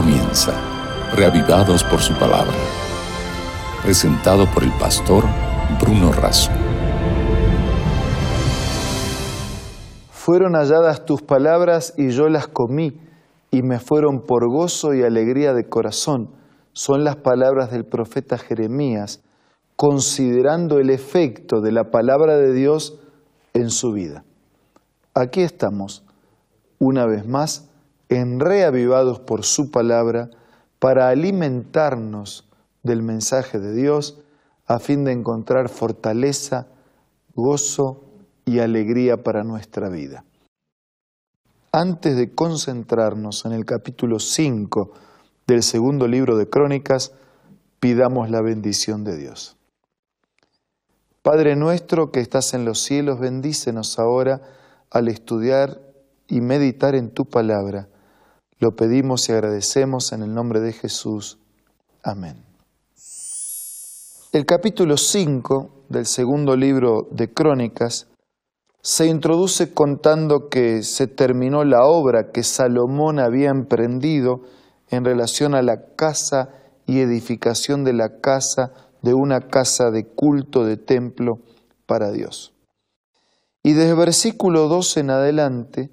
comienza, reavivados por su palabra. Presentado por el pastor Bruno Razo. Fueron halladas tus palabras y yo las comí, y me fueron por gozo y alegría de corazón. Son las palabras del profeta Jeremías, considerando el efecto de la palabra de Dios en su vida. Aquí estamos, una vez más, en reavivados por su palabra, para alimentarnos del mensaje de Dios, a fin de encontrar fortaleza, gozo y alegría para nuestra vida. Antes de concentrarnos en el capítulo 5 del segundo libro de Crónicas, pidamos la bendición de Dios. Padre nuestro que estás en los cielos, bendícenos ahora al estudiar y meditar en tu palabra. Lo pedimos y agradecemos en el nombre de Jesús. Amén. El capítulo 5 del segundo libro de Crónicas se introduce contando que se terminó la obra que Salomón había emprendido en relación a la casa y edificación de la casa de una casa de culto de templo para Dios. Y desde versículo 12 en adelante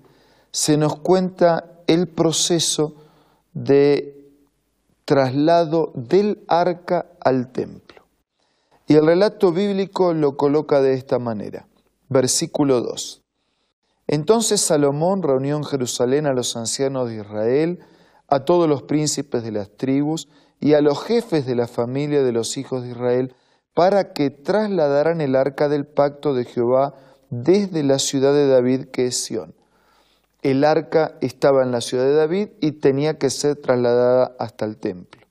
se nos cuenta el proceso de traslado del arca al templo. Y el relato bíblico lo coloca de esta manera. Versículo 2. Entonces Salomón reunió en Jerusalén a los ancianos de Israel, a todos los príncipes de las tribus, y a los jefes de la familia de los hijos de Israel para que trasladaran el arca del pacto de Jehová desde la ciudad de David, que es Sión. El arca estaba en la ciudad de David y tenía que ser trasladada hasta el templo.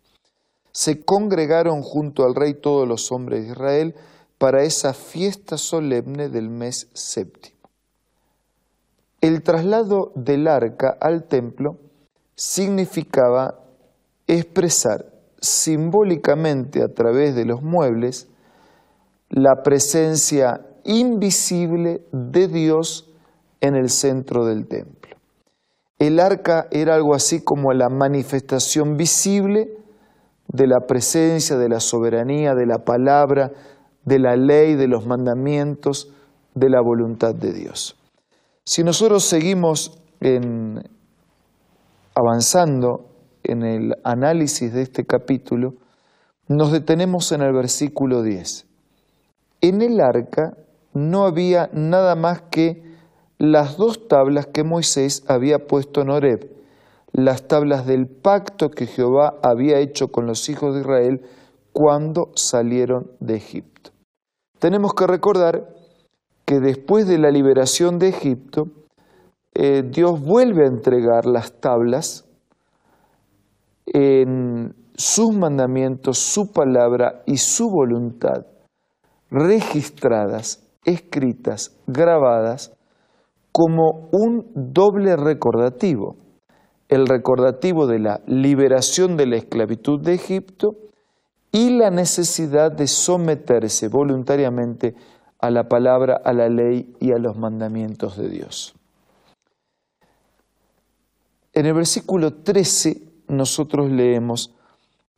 Se congregaron junto al rey todos los hombres de Israel para esa fiesta solemne del mes séptimo. El traslado del arca al templo significaba expresar simbólicamente a través de los muebles la presencia invisible de Dios en el centro del templo. El arca era algo así como la manifestación visible de la presencia, de la soberanía, de la palabra, de la ley, de los mandamientos, de la voluntad de Dios. Si nosotros seguimos en, avanzando en el análisis de este capítulo, nos detenemos en el versículo 10. En el arca no había nada más que las dos tablas que Moisés había puesto en Horeb, las tablas del pacto que Jehová había hecho con los hijos de Israel cuando salieron de Egipto. Tenemos que recordar que después de la liberación de Egipto, eh, Dios vuelve a entregar las tablas en sus mandamientos, su palabra y su voluntad, registradas, escritas, grabadas, como un doble recordativo. El recordativo de la liberación de la esclavitud de Egipto y la necesidad de someterse voluntariamente a la palabra, a la ley y a los mandamientos de Dios. En el versículo 13 nosotros leemos,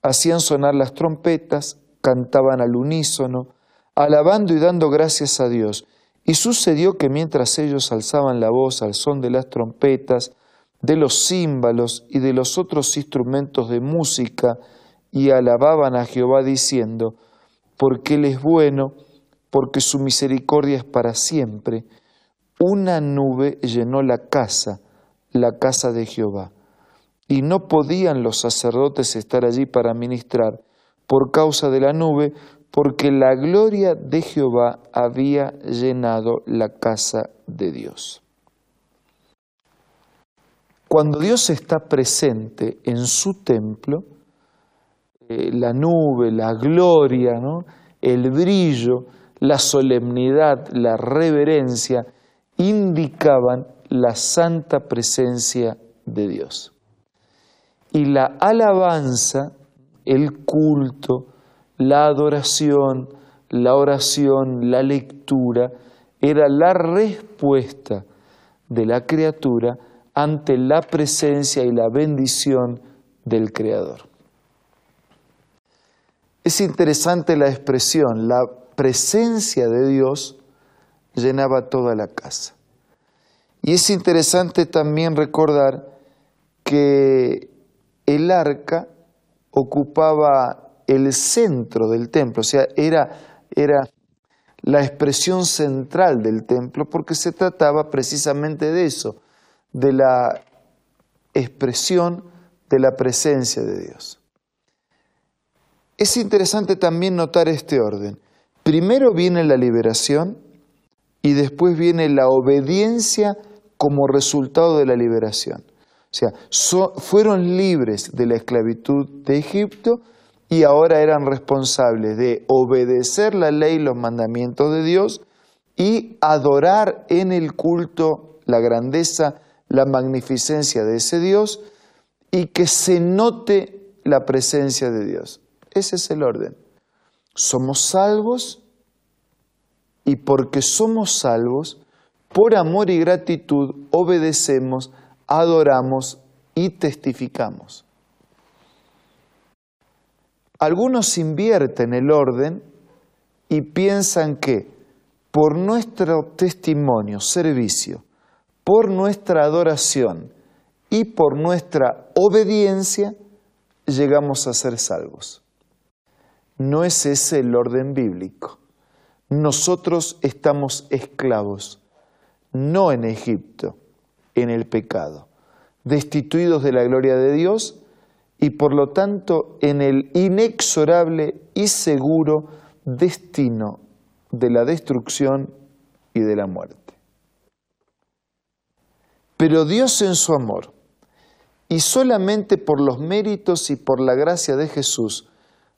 hacían sonar las trompetas, cantaban al unísono, alabando y dando gracias a Dios. Y sucedió que mientras ellos alzaban la voz al son de las trompetas, de los címbalos y de los otros instrumentos de música, y alababan a Jehová diciendo, porque Él es bueno, porque su misericordia es para siempre, una nube llenó la casa, la casa de Jehová. Y no podían los sacerdotes estar allí para ministrar. Por causa de la nube, porque la gloria de Jehová había llenado la casa de Dios. Cuando Dios está presente en su templo, eh, la nube, la gloria, el brillo, la solemnidad, la reverencia, indicaban la santa presencia de Dios y la alabanza, el culto, la adoración, la oración, la lectura, era la respuesta de la criatura ante la presencia y la bendición del Creador. Es interesante la expresión, la presencia de Dios llenaba toda la casa. Y es interesante también recordar que el arca ocupaba el centro del templo, o sea, era, era la expresión central del templo porque se trataba precisamente de eso, de la expresión de la presencia de Dios. Es interesante también notar este orden. Primero viene la liberación y después viene la obediencia como resultado de la liberación. O sea, fueron libres de la esclavitud de Egipto y ahora eran responsables de obedecer la ley, los mandamientos de Dios y adorar en el culto la grandeza, la magnificencia de ese Dios y que se note la presencia de Dios. Ese es el orden. Somos salvos y porque somos salvos, por amor y gratitud obedecemos, adoramos y testificamos. Algunos invierten el orden y piensan que por nuestro testimonio, servicio, por nuestra adoración y por nuestra obediencia, llegamos a ser salvos. No es ese el orden bíblico. Nosotros estamos esclavos, no en Egipto, en el pecado, destituidos de la gloria de Dios y por lo tanto en el inexorable y seguro destino de la destrucción y de la muerte. Pero Dios en su amor, y solamente por los méritos y por la gracia de Jesús,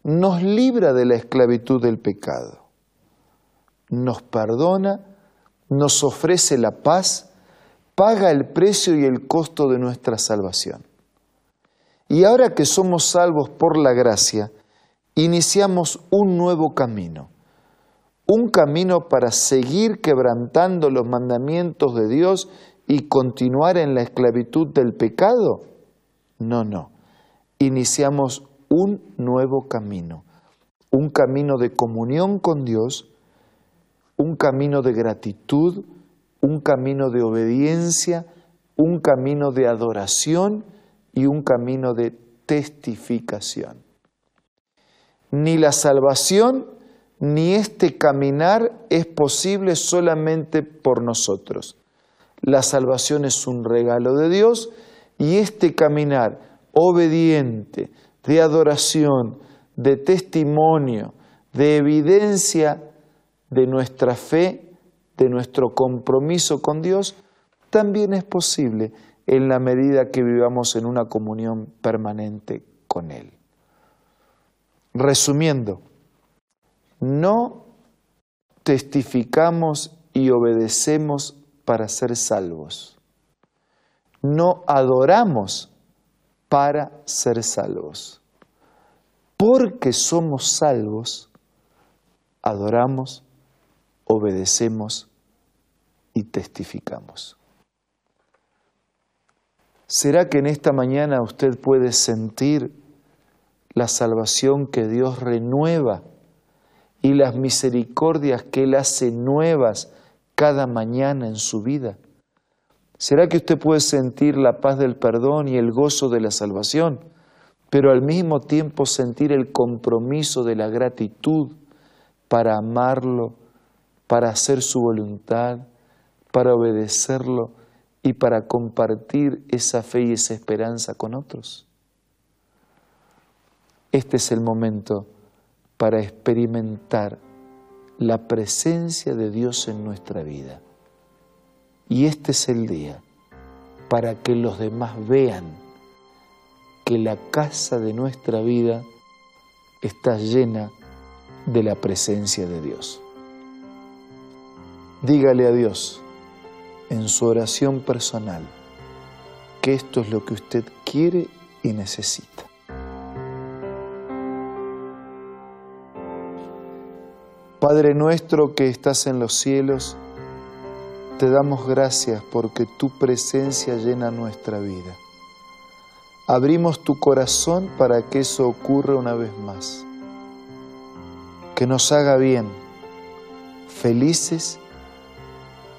nos libra de la esclavitud del pecado, nos perdona, nos ofrece la paz, paga el precio y el costo de nuestra salvación. Y ahora que somos salvos por la gracia, iniciamos un nuevo camino, un camino para seguir quebrantando los mandamientos de Dios y continuar en la esclavitud del pecado. No, no. Iniciamos un nuevo camino, un camino de comunión con Dios, un camino de gratitud, un camino de obediencia, un camino de adoración y un camino de testificación. Ni la salvación ni este caminar es posible solamente por nosotros. La salvación es un regalo de Dios y este caminar obediente, de adoración, de testimonio, de evidencia de nuestra fe, de nuestro compromiso con Dios, también es posible en la medida que vivamos en una comunión permanente con Él. Resumiendo, no testificamos y obedecemos para ser salvos. No adoramos para ser salvos. Porque somos salvos, adoramos, obedecemos y testificamos. ¿Será que en esta mañana usted puede sentir la salvación que Dios renueva y las misericordias que Él hace nuevas cada mañana en su vida? ¿Será que usted puede sentir la paz del perdón y el gozo de la salvación, pero al mismo tiempo sentir el compromiso de la gratitud para amarlo, para hacer su voluntad, para obedecerlo y para compartir esa fe y esa esperanza con otros? Este es el momento para experimentar la presencia de Dios en nuestra vida. Y este es el día para que los demás vean que la casa de nuestra vida está llena de la presencia de Dios. Dígale a Dios en su oración personal que esto es lo que usted quiere y necesita. Padre nuestro que estás en los cielos, te damos gracias porque tu presencia llena nuestra vida. abrimos tu corazón para que eso ocurra una vez más. Que nos haga bien, felices,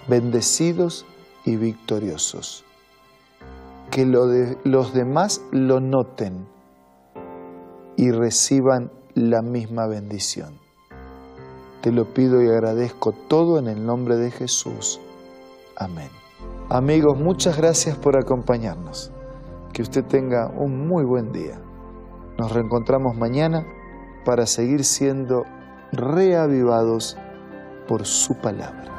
bendecidos y victoriosos. Que los demás lo noten y reciban la misma bendición. Te lo pido y agradezco todo en el nombre de Jesús. Amén. Amigos, muchas gracias por acompañarnos. Que usted tenga un muy buen día. Nos reencontramos mañana para seguir siendo reavivados por su palabra.